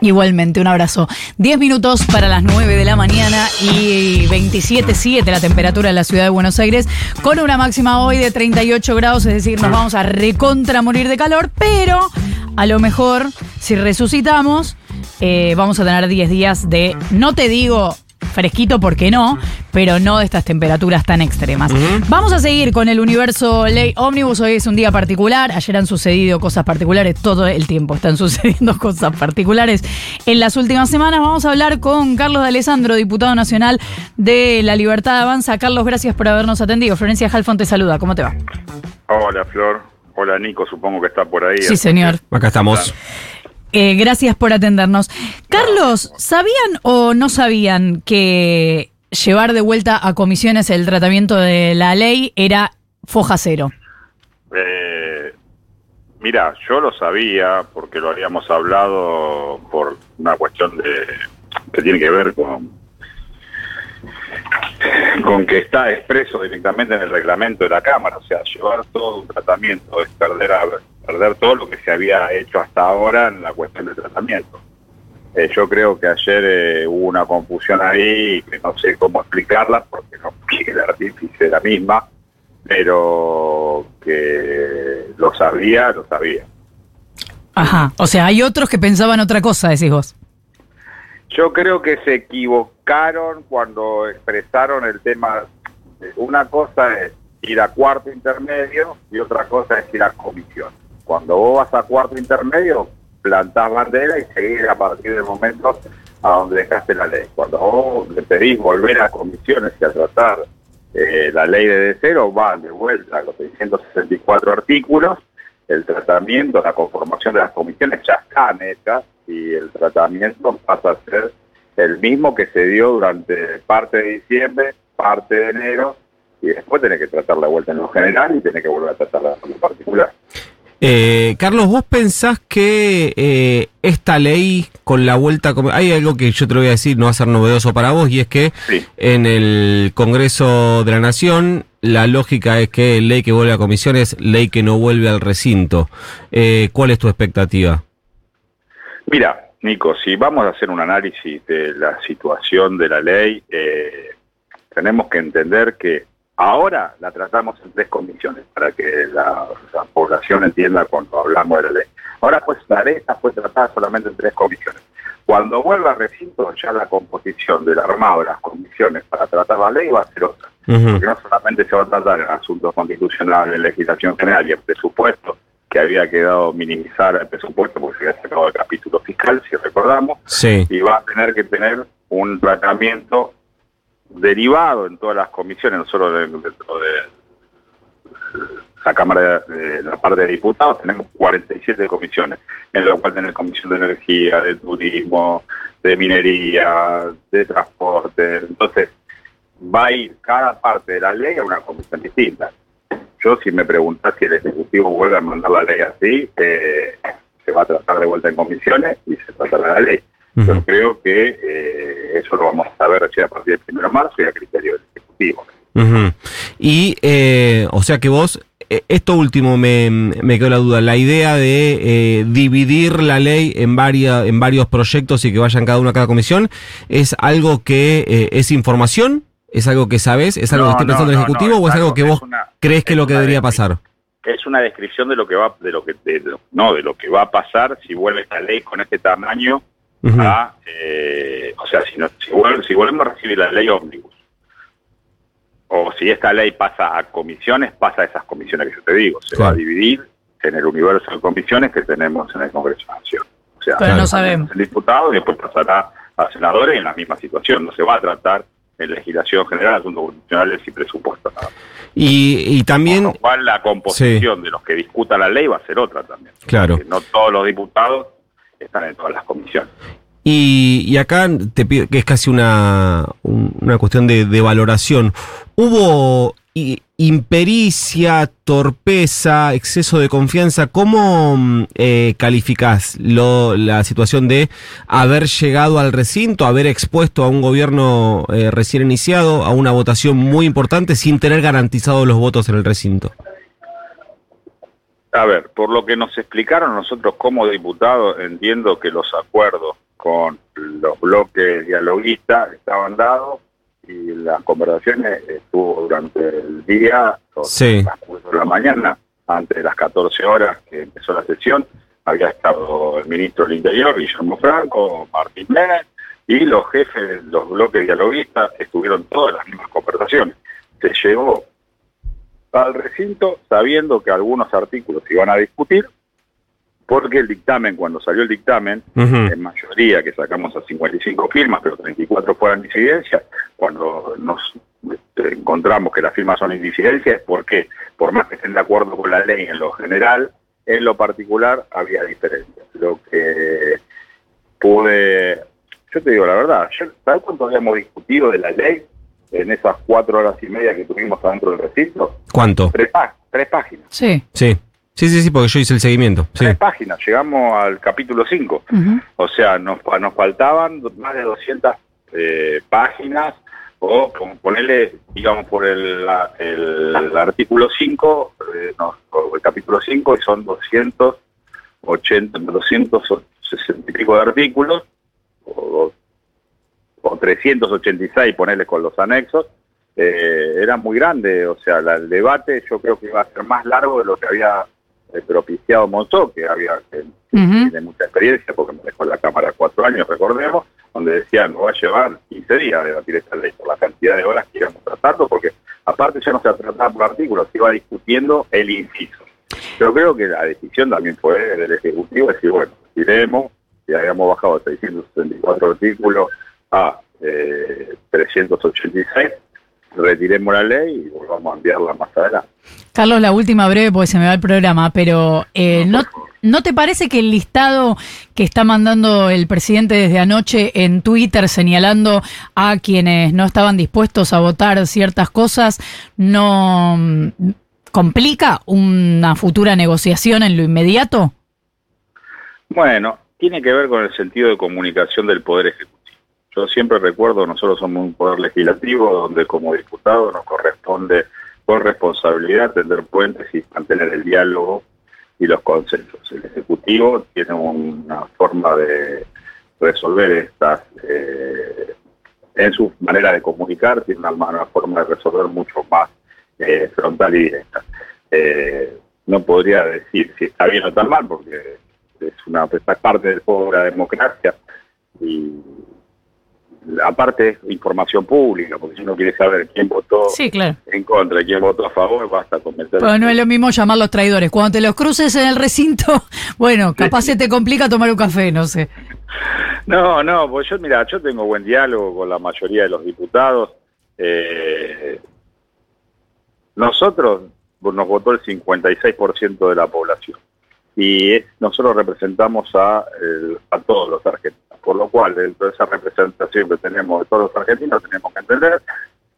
día. Igualmente, un abrazo. 10 minutos para las 9 de la mañana y 27.7 la temperatura en la ciudad de Buenos Aires, con una máxima hoy de 38 grados, es decir, nos vamos a recontra morir de calor, pero a lo mejor, si resucitamos, eh, vamos a tener 10 días de, no te digo fresquito, porque no? Pero no de estas temperaturas tan extremas. Vamos a seguir con el universo Ley Omnibus. Hoy es un día particular. Ayer han sucedido cosas particulares. Todo el tiempo están sucediendo cosas particulares. En las últimas semanas vamos a hablar con Carlos de Alessandro, diputado nacional de La Libertad Avanza. Carlos, gracias por habernos atendido. Florencia Halfon te saluda. ¿Cómo te va? Hola, Flor. Hola, Nico. Supongo que está por ahí. Sí, señor. Acá estamos. Eh, gracias por atendernos. Carlos, ¿sabían o no sabían que llevar de vuelta a comisiones el tratamiento de la ley era foja cero? Eh, mira, yo lo sabía porque lo habíamos hablado por una cuestión de que tiene que ver con con que está expreso directamente en el reglamento de la Cámara, o sea, llevar todo un tratamiento es perder a perder todo lo que se había hecho hasta ahora en la cuestión del tratamiento. Eh, yo creo que ayer eh, hubo una confusión ahí que no sé cómo explicarla porque no quiere el artífice la misma, pero que lo sabía, lo sabía. Ajá, o sea, hay otros que pensaban otra cosa, decís vos. Yo creo que se equivocaron cuando expresaron el tema. Una cosa es ir a cuarto intermedio y otra cosa es ir a comisión. Cuando vos vas a cuarto intermedio, plantás bandera y seguís a partir del momento a donde dejaste la ley. Cuando vos le pedís volver a comisiones y a tratar eh, la ley de cero, van de vuelta a los 664 artículos, el tratamiento, la conformación de las comisiones ya están hechas y el tratamiento pasa a ser el mismo que se dio durante parte de diciembre, parte de enero, y después tiene que tratar la vuelta en lo general y tiene que volver a tratarla en lo particular. Eh, Carlos, ¿vos pensás que eh, esta ley con la vuelta... Hay algo que yo te lo voy a decir, no va a ser novedoso para vos, y es que en el Congreso de la Nación la lógica es que ley que vuelve a comisión es ley que no vuelve al recinto. Eh, ¿Cuál es tu expectativa? Mira, Nico, si vamos a hacer un análisis de la situación de la ley, tenemos que entender que Ahora la tratamos en tres comisiones para que la, población entienda cuando hablamos de la ley. Ahora pues la ley fue tratada solamente en tres comisiones. Cuando vuelva al recinto ya la composición del armado de las comisiones para tratar la ley va a ser otra. Porque no solamente se va a tratar en asuntos constitucionales, en legislación general y en presupuesto, que había quedado minimizar el presupuesto porque se había sacado el capítulo fiscal, si recordamos, y va a tener que tener un tratamiento derivado en todas las comisiones, no solo dentro de, la Cámara de, la parte de diputados, tenemos 47 comisiones, en lo cual tenemos comisión de energía, de turismo, de minería, de transporte. Entonces, va a ir cada parte de la ley a una comisión distinta. Yo, si me preguntas si el Ejecutivo vuelve a mandar la ley así, eh, se va a tratar de vuelta en comisiones y se tratará la ley. Yo creo que eh, eso lo vamos a saber a partir del 1 de marzo y a criterio del Ejecutivo. Y, eh, o sea que vos, eh, esto último me, me quedó la duda, la idea de dividir la ley en, varias, en varios proyectos y que vayan cada uno a cada comisión, ¿es algo que es información? ¿Es algo que sabes? ¿Es algo que esté pensando el Ejecutivo o es algo que vos crees que es lo que debería pasar? Es una descripción de lo que va, de lo que, no, de lo que va a pasar si vuelve esta ley con este tamaño eh, o sea, si, no, si, volvemos a recibir la ley ómnibus, o si esta ley pasa a comisiones, pasa a esas comisiones que yo te digo, se va a dividir en el universo de comisiones que tenemos en el Congreso de la Nación. O sea, Pero no sabemos. El diputado y después pasará a senadores en la misma situación. No se va a tratar en legislación general, asuntos constitucionales y presupuestos. Y, y también... Con lo cual la composición de los que discutan la ley va a ser otra también. Claro. no todos los diputados están en todas las comisiones. Y, acá te pido, que es casi una, una cuestión de, valoración. ¿Hubo impericia, torpeza, exceso de confianza? ¿Cómo mm, eh, calificás la situación de haber llegado al recinto, haber expuesto a un gobierno eh, recién iniciado a una votación muy importante sin tener garantizados los votos en el recinto? A ver, por lo que nos explicaron nosotros como diputados, entiendo que los acuerdos con los bloques dialoguistas estaban dados y las conversaciones estuvo durante el día, Sí. de la mañana, antes de las 14 horas que empezó la sesión, había estado el ministro del Interior, Guillermo Franco, Martín Menem, y los jefes de los bloques dialoguistas estuvieron todas las mismas conversaciones. Se llegó al recinto sabiendo que algunos artículos se iban a discutir, porque el dictamen, cuando salió el dictamen, en mayoría, que sacamos a 55 firmas, pero 34 fueron disidencias, cuando nos este, encontramos que las firmas son indisidencias, es porque, por más que estén de acuerdo con la ley en lo general, en lo particular había diferencias. Lo que pude, yo te digo la verdad, yo, ¿sabes cuánto habíamos discutido de la ley en esas cuatro horas y media que tuvimos adentro del recinto? ¿Cuánto? Tres, pá- tres páginas. Sí. Sí. Sí, sí, sí, porque yo hice el seguimiento. Sí. Tres páginas, llegamos al capítulo 5. Ujú. O sea, nos, nos faltaban más de 200 eh, páginas o con- ponerle, digamos, por el, la- el, el artículo 5, eh, no, el capítulo 5, y son 280, 260 y pico de artículos, o, o 386, ponerle con los anexos, eh, era muy grande, o sea, la- el debate yo creo que iba a ser más largo de lo que había eh, propiciado Monzó, que había que Ujú. tiene mucha experiencia porque me dejó en la Cámara cuatro años, recordemos, donde decía nos va a llevar 15 días a debatir esta ley por la cantidad de horas que íbamos tratando, porque aparte ya no se trataba por artículos, se iba discutiendo el inciso. Pero creo que la decisión también fue del Ejecutivo decir, bueno, iremos, y habíamos bajado de 664 artículos a eh, 386, retiremos la ley y volvamos a enviarla más adelante. Carlos, la última breve porque se me va el programa, pero eh, ¿no, ¿no te parece que el listado que está mandando el presidente desde anoche en Twitter señalando a quienes no estaban dispuestos a votar ciertas cosas no mm, complica una futura negociación en lo inmediato? Bueno, tiene que ver con el sentido de comunicación del Poder Ejecutivo. Yo siempre recuerdo, nosotros somos un poder legislativo donde como diputados nos corresponde con responsabilidad tender puentes y mantener el diálogo y los consensos. El Ejecutivo tiene una forma de resolver estas, eh, en su manera de comunicar, tiene una, una forma de resolver mucho más eh, frontal y directa. Eh, no podría decir si está bien o está mal, porque es una es parte del juego de la democracia y aparte información pública, porque si uno quiere saber quién votó Sí, claro. en contra y quién votó a favor, basta con meter. Pero no es lo mismo llamarlos traidores. Cuando te los cruces en el recinto, bueno, capaz se te complica tomar un café, no sé. No, no, pues yo, mira, yo tengo buen diálogo con la mayoría de los diputados. Eh, nosotros nos votó el 56% de la población y es- nosotros representamos a, a todos los argentinos, por lo cual dentro de esa representación que tenemos de todos los argentinos tenemos que entender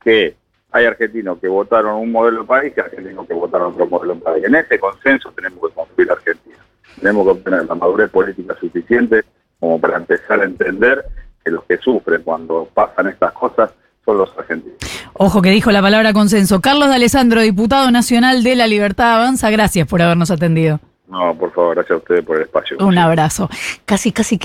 que hay argentinos que votaron un modelo de país y argentinos que votaron otro modelo de país. En ese consenso tenemos que construir Argentina. Tenemos que obtener la madurez política suficiente como para empezar a entender que los que sufren cuando pasan estas cosas son los argentinos. Ojo que dijo la palabra consenso. Carlos de Alessandro, diputado nacional de la Libertad Avanza, gracias por habernos atendido. No, por favor, gracias a ustedes por el espacio. Un abrazo. Casi, casi que